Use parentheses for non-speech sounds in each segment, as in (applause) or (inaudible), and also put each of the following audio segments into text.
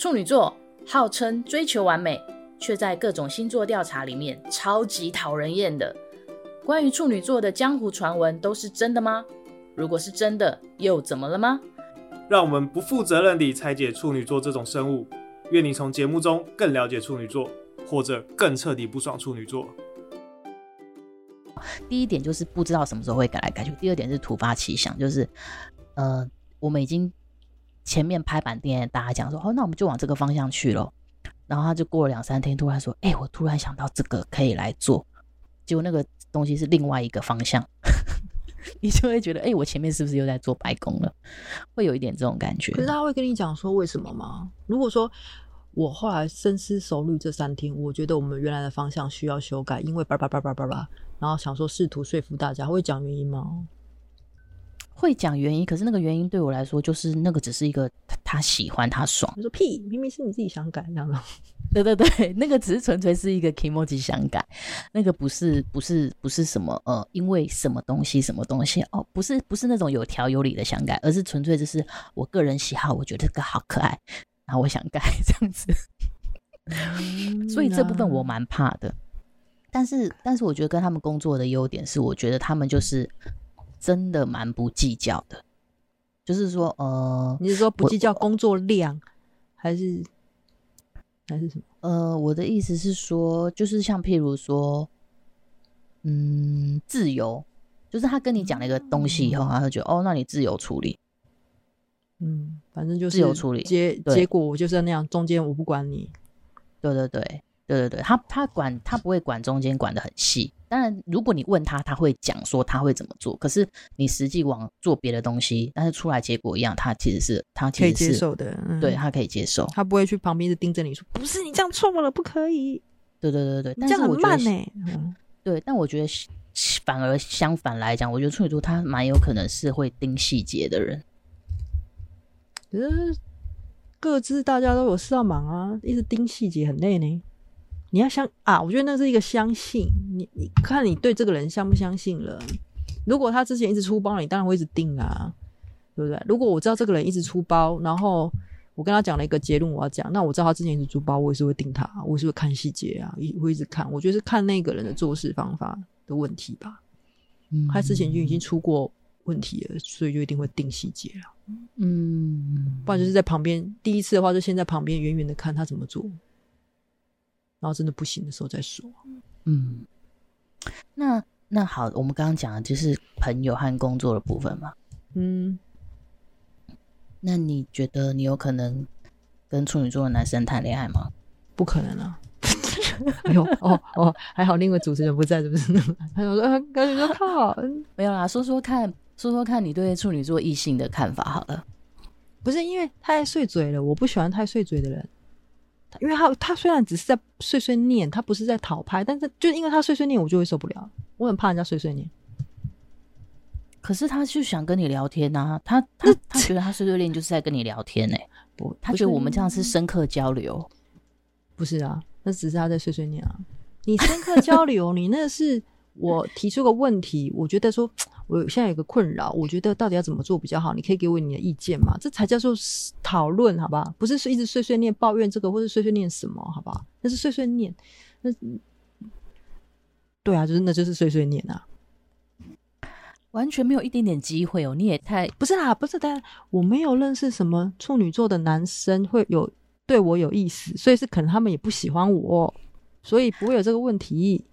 处女座号称追求完美，却在各种星座调查里面超级讨人厌的。关于处女座的江湖传闻都是真的吗？如果是真的，又怎么了吗？让我们不负责任地拆解处女座这种生物。愿你从节目中更了解处女座，或者更彻底不爽处女座。第一点就是不知道什么时候会改来改去。第二点是突发奇想，就是呃，我们已经前面拍板店大家讲说，哦，那我们就往这个方向去咯。然后他就过了两三天，突然说，哎、我突然想到这个可以来做，结果那个东西是另外一个方向。(laughs) 你就会觉得，哎、我前面是不是又在做白工了？会有一点这种感觉。可是他会跟你讲说为什么吗？如果说我后来深思熟虑这三天，我觉得我们原来的方向需要修改，因为叭叭叭叭叭叭，然后想说试图说服大家，会讲原因吗？会讲原因，可是那个原因对我来说，就是那个只是一个他，他喜欢他爽。我说屁，明明是你自己想改这样的。(laughs) 对对对，那个只是纯粹是一个 kimochi 想改，那个不是不是不是什么呃，因为什么东西什么东西哦，不是不是那种有条有理的想改，而是纯粹就是我个人喜好，我觉得这个好可爱，然后我想改 (laughs) 这样子。所以这部分我蛮怕的，但是但是我觉得跟他们工作的优点是，我觉得他们就是真的蛮不计较的，就是说呃，你是说不计较工作量还是？还是什么？呃，我的意思是说，就是像譬如说，嗯，自由，就是他跟你讲了一个东西以后，他就觉得哦，那你自由处理，嗯，反正就是自由处理，结结果我就是那样，中间我不管你，对对对。对对对，他他管他不会管中间管的很细。当然，如果你问他，他会讲说他会怎么做。可是你实际往做别的东西，但是出来结果一样，他其实是他其实是可以接受的。嗯、对，他可以接受，他不会去旁边一直盯着你说，不是你这样错了，不可以。对对对对，这样很慢呢、欸。对，但我觉得反而相反来讲，我觉得处女座他蛮有可能是会盯细节的人。可是各自大家都有事要忙啊，一直盯细节很累呢。你要相啊，我觉得那是一个相信你，你看你对这个人相不相信了。如果他之前一直出包，你当然会一直定啊，对不对？如果我知道这个人一直出包，然后我跟他讲了一个结论，我要讲，那我知道他之前一直出包，我也是会定他，我也是会看细节啊，也会一直看。我觉得是看那个人的做事方法的问题吧。嗯，他之前就已经出过问题了，所以就一定会定细节了。嗯，不然就是在旁边，第一次的话就先在旁边远远的看他怎么做。然后真的不行的时候再说。嗯，那那好，我们刚刚讲的就是朋友和工作的部分嘛。嗯，那你觉得你有可能跟处女座的男生谈恋爱吗？不可能啊！(laughs) 哎呦，哦哦，还好，另外主持人不在，是不是？(laughs) 还有说，赶紧说靠，没有啦，说说看，说说看你对处女座异性的看法好了。不是因为太碎嘴了，我不喜欢太碎嘴的人。因为他他虽然只是在碎碎念，他不是在讨拍，但是就因为他碎碎念，我就会受不了。我很怕人家碎碎念。可是他就想跟你聊天啊，他 (laughs) 他他觉得他碎碎念就是在跟你聊天呢、欸。(laughs) 不，他觉得我们这样是深刻交流。不是啊，那只是他在碎碎念啊。你深刻 (laughs) 交流，你那是我提出个问题，我觉得说。我现在有个困扰，我觉得到底要怎么做比较好？你可以给我你的意见吗？这才叫做讨论，好吧？不是一直碎碎念抱怨这个，或是碎碎念什么，好吧？那是碎碎念，那对啊，就是那就是碎碎念啊，完全没有一点点机会哦！你也太不是啦，不是但，我没有认识什么处女座的男生会有对我有意思，所以是可能他们也不喜欢我，所以不会有这个问题。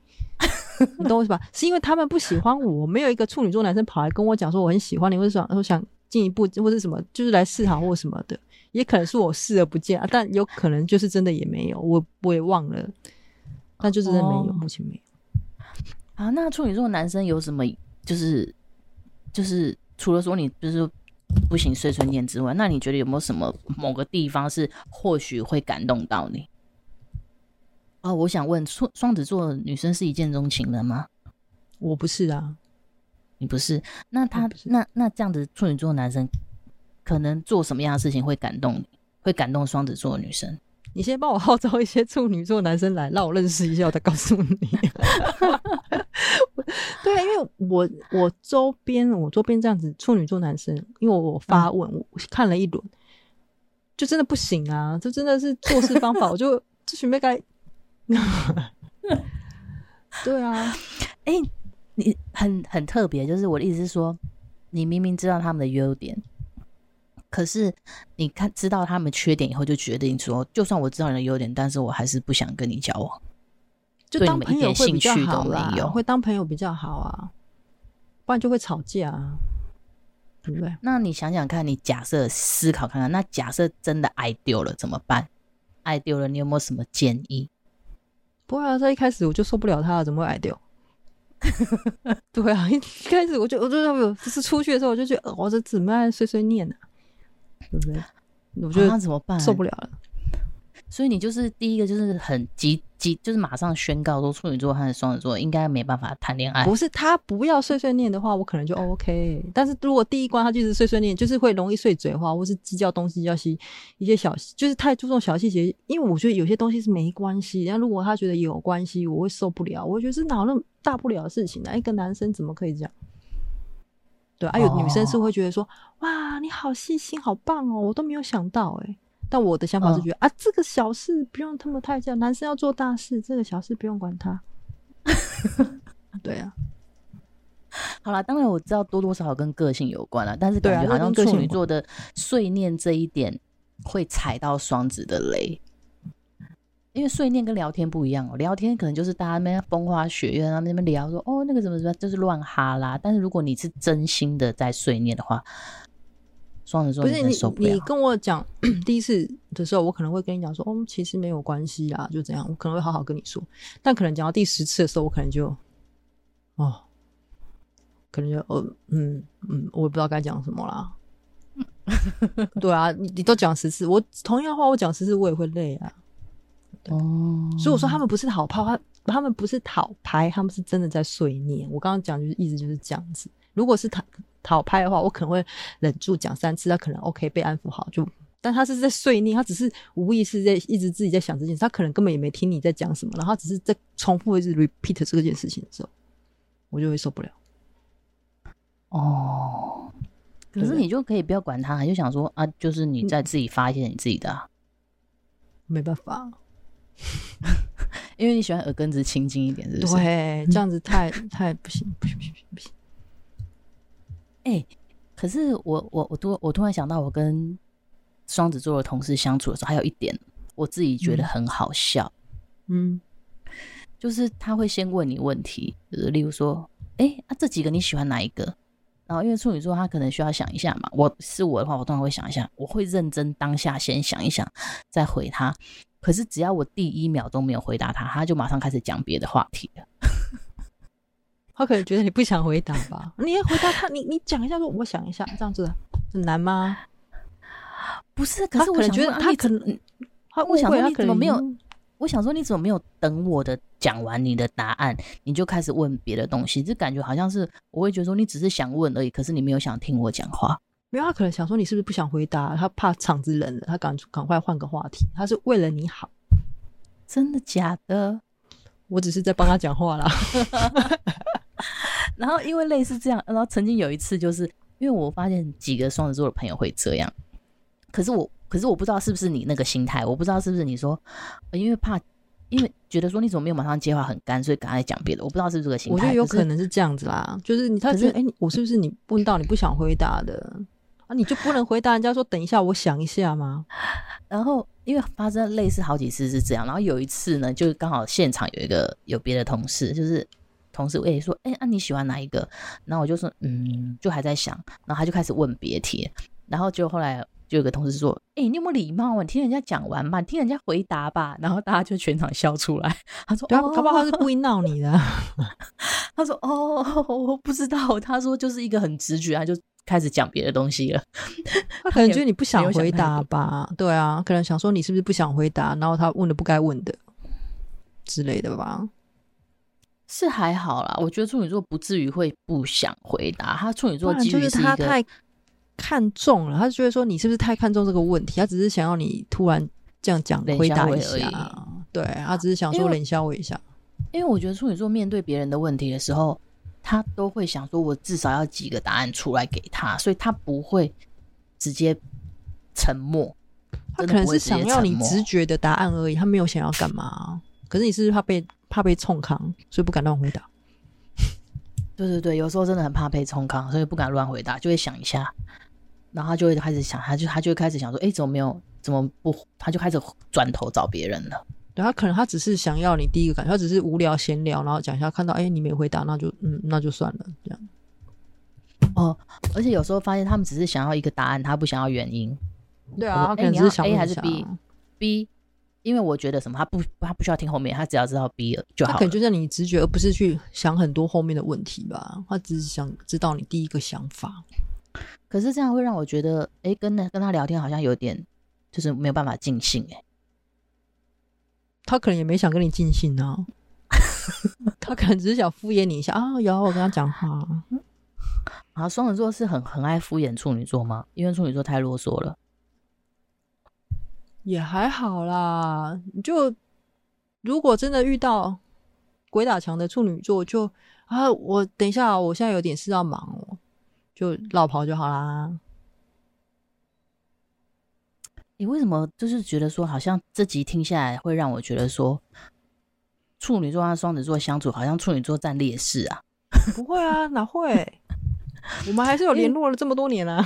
你懂我意思吧？(laughs) 是因为他们不喜欢我，没有一个处女座男生跑来跟我讲说我很喜欢你，或者想说想进一步，或者什么，就是来示好或什么的，也可能是我视而不见啊。但有可能就是真的也没有，我我也忘了，但就是真的没有，哦、目前没有。啊，那处女座男生有什么？就是就是除了说你就是不行碎碎念之外，那你觉得有没有什么某个地方是或许会感动到你？哦，我想问，双双子座女生是一见钟情的吗？我不是啊，你不是。那他那那这样子，处女座男生可能做什么样的事情会感动你？会感动双子座的女生？你先帮我号召一些处女座男生来，让我认识一下，我再告诉你。(laughs) 对啊，因为我我周边我周边这样子处女座男生，因为我发问，我看了一轮。就真的不行啊！这真的是做事方法，我就这准备该。(laughs) 对啊，哎、欸，你很很特别，就是我的意思是说，你明明知道他们的优点，可是你看知道他们缺点以后，就决定说，就算我知道你的优点，但是我还是不想跟你交往，就当朋友会比较好啦，会当朋友比较好啊，不然就会吵架啊。对不对？那你想想看，你假设思考看看，那假设真的爱丢了怎么办？爱丢了，你有没有什么建议？不会啊，在一开始我就受不了他了，怎么会矮掉？(laughs) 对啊，(laughs) 一开始我就我就有，就是出去的时候我就觉得，我这怎么爱碎碎念呢、啊？对不对？我觉得那怎么办？受不了了。所以你就是第一个，就是很急急，就是马上宣告说处女座和双子座应该没办法谈恋爱。不是他不要碎碎念的话，我可能就 OK。但是如果第一关他就是碎碎念，就是会容易碎嘴的话，或是计较东西要西一些小，就是太注重小细节。因为我觉得有些东西是没关系，然后如果他觉得有关系，我会受不了。我觉得是哪那么大不了的事情呢？一个男生怎么可以这样？对，还、啊、有女生是会觉得说，哦、哇，你好细心，好棒哦，我都没有想到，哎。但我的想法是觉得、嗯、啊，这个小事不用他们太讲，男生要做大事，这个小事不用管他。(laughs) 对啊，好啦，当然我知道多多少少跟个性有关了，但是感觉好像处女座的碎念这一点会踩到双子的雷，因为碎念跟聊天不一样哦，聊天可能就是大家那边风花雪月，他们那边聊说哦那个什么什么，就是乱哈啦。但是如果你是真心的在碎念的话。双子座不是你，你跟我讲 (clears throat) 第一次的时候，我可能会跟你讲说，哦，其实没有关系啊，就这样，我可能会好好跟你说。但可能讲到第十次的时候，我可能就，哦，可能就，哦，嗯嗯，我也不知道该讲什么啦。对啊，你你都讲十次，我同样的话我讲十次，我也会累啊。哦，所以我说他们不是讨炮，他他们不是讨拍，他们是真的在碎念。我刚刚讲就是意思就是这样子。如果是讨讨拍的话，我可能会忍住讲三次，他可能 OK 被安抚好就。但他是在碎念，他只是无意识在一直自己在想这件事，他可能根本也没听你在讲什么，然后他只是在重复一直 repeat 这件事情的时候，我就会受不了。哦，可是你就可以不要管他，就想说啊，就是你在自己发现你自己的、没办法，(laughs) 因为你喜欢耳根子清净一点，是不是？对，这样子太太不行，不行，不行，不行。哎、欸，可是我我我突我突然想到，我跟双子座的同事相处的时候，还有一点我自己觉得很好笑，嗯，就是他会先问你问题，就是例如说，哎、欸，啊这几个你喜欢哪一个？然后因为处女座他可能需要想一下嘛，我是我的话，我当然会想一下，我会认真当下先想一想再回他。可是只要我第一秒钟没有回答他，他就马上开始讲别的话题了。他可能觉得你不想回答吧？(laughs) 你要回答他，你你讲一下说，我想一下，这样子很难吗？不是，可是我想觉得他可能，他我想说你怎么没有？我想说你怎么没有等我的讲完你的答案，你就开始问别的东西？这感觉好像是我会觉得说你只是想问而已，可是你没有想听我讲话。没有，他可能想说你是不是不想回答？他怕场子冷了，他赶赶快换个话题。他是为了你好，真的假的？我只是在帮他讲话啦。(laughs) (laughs) 然后因为类似这样，然后曾经有一次，就是因为我发现几个双子座的朋友会这样，可是我，可是我不知道是不是你那个心态，我不知道是不是你说，因为怕，因为觉得说你怎么没有马上接话很干，所以赶快讲别的，我不知道是不是这个心态。我觉得有可能是这样子啦，是就是你他觉得，哎、欸，我是不是你问到你不想回答的啊？你就不能回答人家说等一下，我想一下吗？(laughs) 然后因为发生类似好几次是这样，然后有一次呢，就刚好现场有一个有别的同事，就是。同事我也说，哎、欸，那、啊、你喜欢哪一个？然后我就说，嗯，就还在想。然后他就开始问别题，然后就后来就有个同事说，哎、欸，你有没有礼貌啊？你听人家讲完嘛，你听人家回答吧。然后大家就全场笑出来。他说，对啊，搞不好他是故意闹你的。(laughs) 他说，哦，(laughs) 我不知道。他说就是一个很直觉，他就开始讲别的东西了。他可能觉得你不想回答吧？对啊，可能想说你是不是不想回答？然后他问了不该问的之类的吧。是还好啦，我觉得处女座不至于会不想回答。他处女座就是他太看重了，他就觉得说你是不是太看重这个问题？他只是想要你突然这样讲回答一下，对，他只是想说冷笑我一下。因为我觉得处女座面对别人的问题的时候，他都会想说，我至少要几个答案出来给他，所以他不会直接沉默。他可能是想要你直觉的答案而已，他没有想要干嘛。可是你是不是怕被怕被冲康，所以不敢乱回答。对对对，有时候真的很怕被冲康，所以不敢乱回答，就会想一下，然后他就会开始想，他就他就会开始想说，哎，怎么没有，怎么不？他就开始转头找别人了。对，他可能他只是想要你第一个感觉，他只是无聊闲聊，然后讲一下，看到哎你没回答，那就嗯那就算了这样。哦，而且有时候发现他们只是想要一个答案，他不想要原因。对啊，他可能只是想 A 还是 B？B，因为我觉得什么，他不他不需要听后面，他只要知道 B 就好。他可能就像你直觉，而不是去想很多后面的问题吧。他只是想知道你第一个想法。可是这样会让我觉得，哎，跟那跟他聊天好像有点就是没有办法尽兴哎。他可能也没想跟你尽兴啊，(laughs) 他可能只是想敷衍你一下啊。有我跟他讲话。啊，双子座是很很爱敷衍处女座吗？因为处女座太啰嗦了。也还好啦，就如果真的遇到鬼打墙的处女座就，啊，我等一下，我现在有点事要忙哦，就落跑就好啦。你为什么就是觉得说，好像这集听下来会让我觉得说，处女座和双子座相处，好像处女座占劣势啊？(laughs) 不会啊，哪会？我们还是有联络了这么多年啊，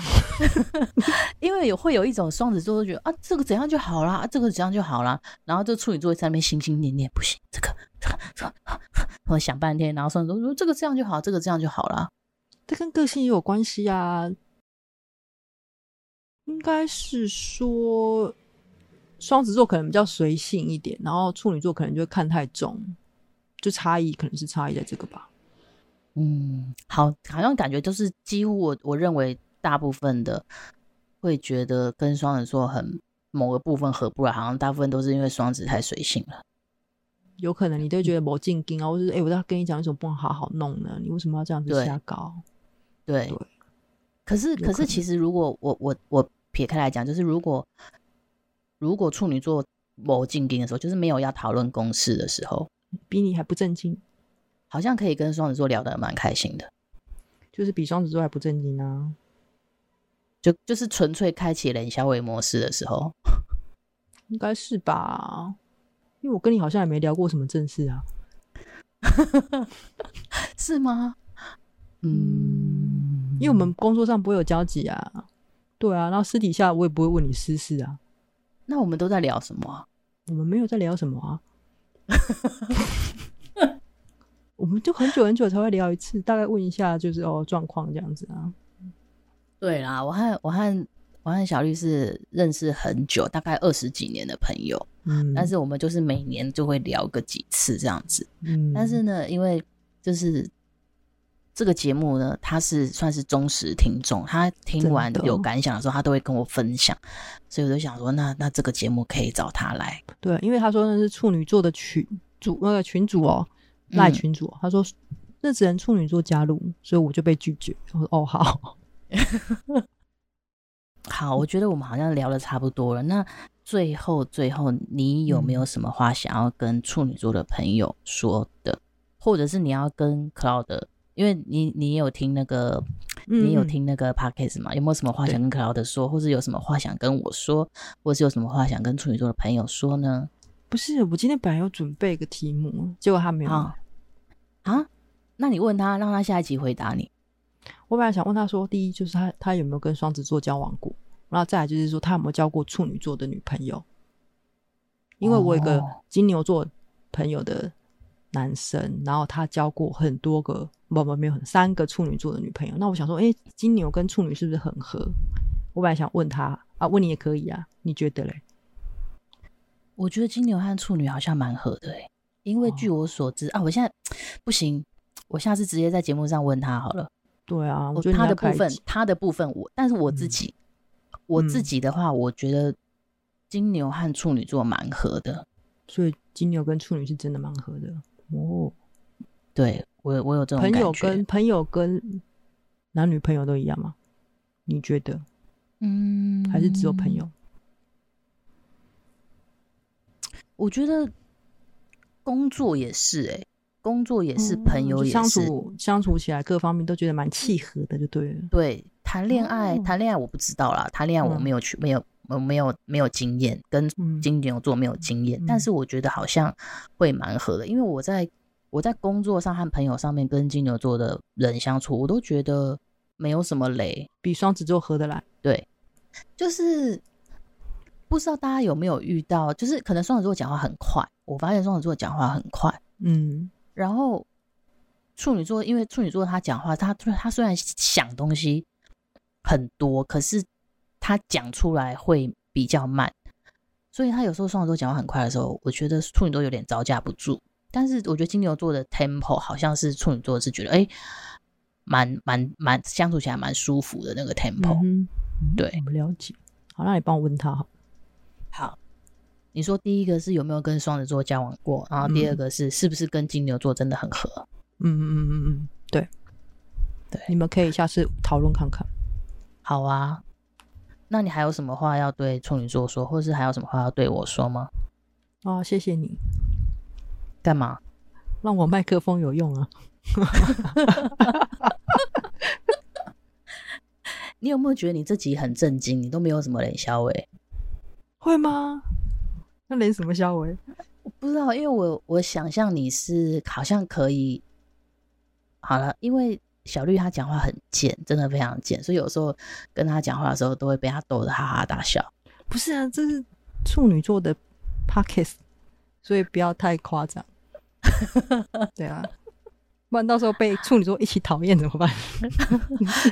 (laughs) 因为有会有一种双子座都觉得啊，这个怎样就好啦，啊，这个怎样就好啦。然后这处女座在那边心心念念，不行，这个这个这个，我想半天，然后双子座说这个这样就好，这个这样就好了，这跟个性也有关系啊。应该是说双子座可能比较随性一点，然后处女座可能就会看太重，就差异可能是差异在这个吧。嗯，好，好像感觉都是几乎我我认为大部分的会觉得跟双子座很某个部分合不来，好像大部分都是因为双子太随性了。有可能你都觉得某进京啊，或者是哎，我要跟你讲，为什么不能好好弄呢？你为什么要这样子瞎搞？对，对，可是可是其实如果我我我撇开来讲，就是如果如果处女座某进京的时候，就是没有要讨论公事的时候，比你还不正经。好像可以跟双子座聊得蛮开心的，就是比双子座还不正经啊，就就是纯粹开启冷小伟模式的时候，(laughs) 应该是吧？因为我跟你好像也没聊过什么正事啊，(laughs) 是吗？嗯，因为我们工作上不会有交集啊，对啊，然后私底下我也不会问你私事啊，那我们都在聊什么啊？我们没有在聊什么啊。(laughs) 我们就很久很久才会聊一次，大概问一下就是哦状况这样子啊。对啦，我和我和我和小绿是认识很久，大概二十几年的朋友。嗯，但是我们就是每年就会聊个几次这样子。嗯，但是呢，因为就是这个节目呢，他是算是忠实听众，他听完有感想的时候，他都会跟我分享，所以我就想说，那那这个节目可以找他来。对，因为他说那是处女座的群主那个群主哦。赖群主，他说那只能处女座加入，所以我就被拒绝。我说哦好，(laughs) 好，我觉得我们好像聊的差不多了。那最后最后，你有没有什么话想要跟处女座的朋友说的，嗯、或者是你要跟 Cloud，因为你你有听那个，你有听那个 Podcast 吗？有没有什么话想跟 Cloud 说，或者有什么话想跟我说，或者是有什么话想跟处女座的朋友说呢？不是，我今天本来有准备一个题目，结果他没有。啊？那你问他，让他下一集回答你。我本来想问他说，第一就是他他有没有跟双子座交往过，然后再来就是说他有没有交过处女座的女朋友。因为我有个金牛座朋友的男生，哦、然后他交过很多个，不不没有三个处女座的女朋友。那我想说，哎，金牛跟处女是不是很合？我本来想问他啊，问你也可以啊，你觉得嘞？我觉得金牛和处女好像蛮合的诶。因为据我所知、哦、啊，我现在不行，我下次直接在节目上问他好了。对啊，我觉得他的部分，他的部分我，但是我自己，嗯、我自己的话，我觉得金牛和处女座蛮合的，所以金牛跟处女是真的蛮合的哦。对我，我有这种朋友跟朋友跟男女朋友都一样吗？你觉得？嗯，还是只有朋友？我觉得。工作也是哎、欸，工作也是，朋友也是，嗯、相处相处起来各方面都觉得蛮契合的，就对了。对，谈恋爱，谈恋爱我不知道啦，谈恋爱我没有去，没有，我没有没有经验，跟金牛座没有经验，但是我觉得好像会蛮合的，因为我在我在工作上和朋友上面跟金牛座的人相处，我都觉得没有什么雷，比双子座合得来。对，就是不知道大家有没有遇到，就是可能双子座讲话很快，我发现双子座讲话很快，嗯，然后处女座，因为处女座他讲话，他他虽然想东西。很多，可是他讲出来会比较慢，所以他有时候双子座讲话很快的时候，我觉得处女座有点招架不住。但是我觉得金牛座的 tempo 好像是处女座是觉得哎，蛮蛮蛮相处起来蛮舒服的那个 tempo。嗯，对，了解。好，那你帮我问他好。好，你说第一个是有没有跟双子座交往过，然后第二个是是不是跟金牛座真的很合？嗯嗯嗯嗯嗯，对对，你们可以下次讨论看看。好啊，那你还有什么话要对处女座说，或是还有什么话要对我说吗？啊，谢谢你。干嘛？让我麦克风有用啊！(laughs) 你有没有觉得你自己很震惊？你都没有什么冷笑话？会吗？那连什么笑话？我不知道，因为我我想象你是好像可以。好了，因为。小绿他讲话很贱，真的非常贱，所以有时候跟他讲话的时候，都会被他逗得哈哈大笑。不是啊，这是处女座的 p o c k e t 所以不要太夸张。(laughs) 对啊，不然到时候被处女座一起讨厌怎么办？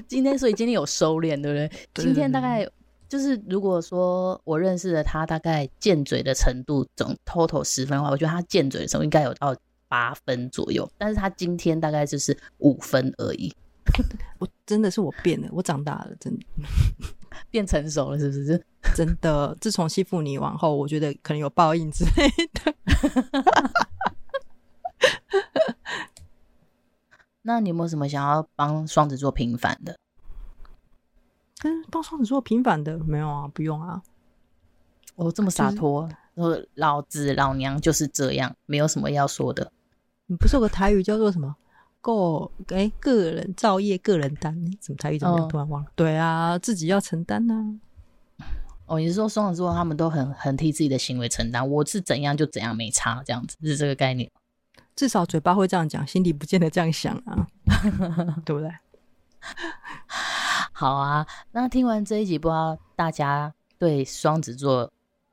今天，所以今天有收敛，对不对？今天大概就是，如果说我认识的他，大概贱嘴的程度总 total 十分的话，我觉得他贱嘴的时候应该有到。八分左右，但是他今天大概就是五分而已。(laughs) 我真的是我变了，我长大了，真的 (laughs) 变成熟了，是不是？(laughs) 真的，自从欺负你往后，我觉得可能有报应之类的。那你有没有什么想要帮双子座平反的？跟帮双子座平反的没有啊，不用啊。我这么洒脱，说老子老娘就是这样，没有什么要说的。你不是有个台语叫做什么？个哎，个人造业，个人担。怎么台语怎么样？突然忘了。对啊，自己要承担呐。哦，你是说双子座他们都很很替自己的行为承担？我是怎样就怎样，没差，这样子是这个概念。至少嘴巴会这样讲，心里不见得这样想啊，(laughs) 对不对？好啊，那听完这一集，不知道大家对双子座。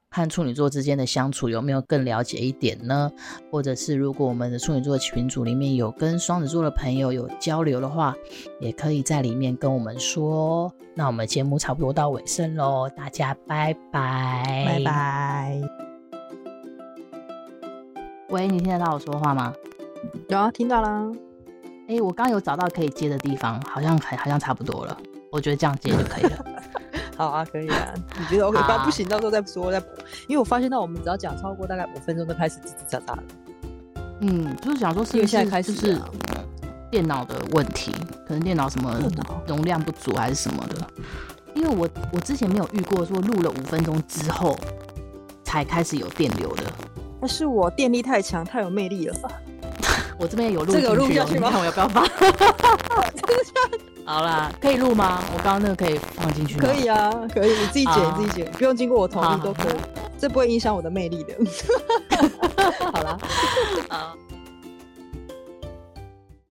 和处女座之间的相处有没有更了解一点呢？或者是如果我们的处女座群组里面有跟双子座的朋友有交流的话，也可以在里面跟我们说。那我们节目差不多到尾声喽，大家拜拜，拜拜。喂，你听得到我说话吗？有啊，听到啦。哎，我刚刚有找到可以接的地方，好像还好像差不多了。我觉得这样接就可以了。(laughs) 好啊，可以啊。你觉得 OK？不行，到时候再说再补。因为我发现到我们只要讲超过大概五分钟，就开始叽叽喳喳了。嗯，就是想说是不是现在开始是电脑的问题，可能电脑什么容量不足还是什么的。因为我我之前没有遇过说录了五分钟之后才开始有电流的。那是我电力太强，太有魅力了。我这边有录，这个有录下去吗？看我要不要放？(laughs) 好啦，可以录吗？我刚刚那个可以放进去吗？可以啊，可以，你自己剪，你自己剪，不用经过我同意都可以，这不会影响我的魅力的。(laughs) 好啦，(laughs) 啊。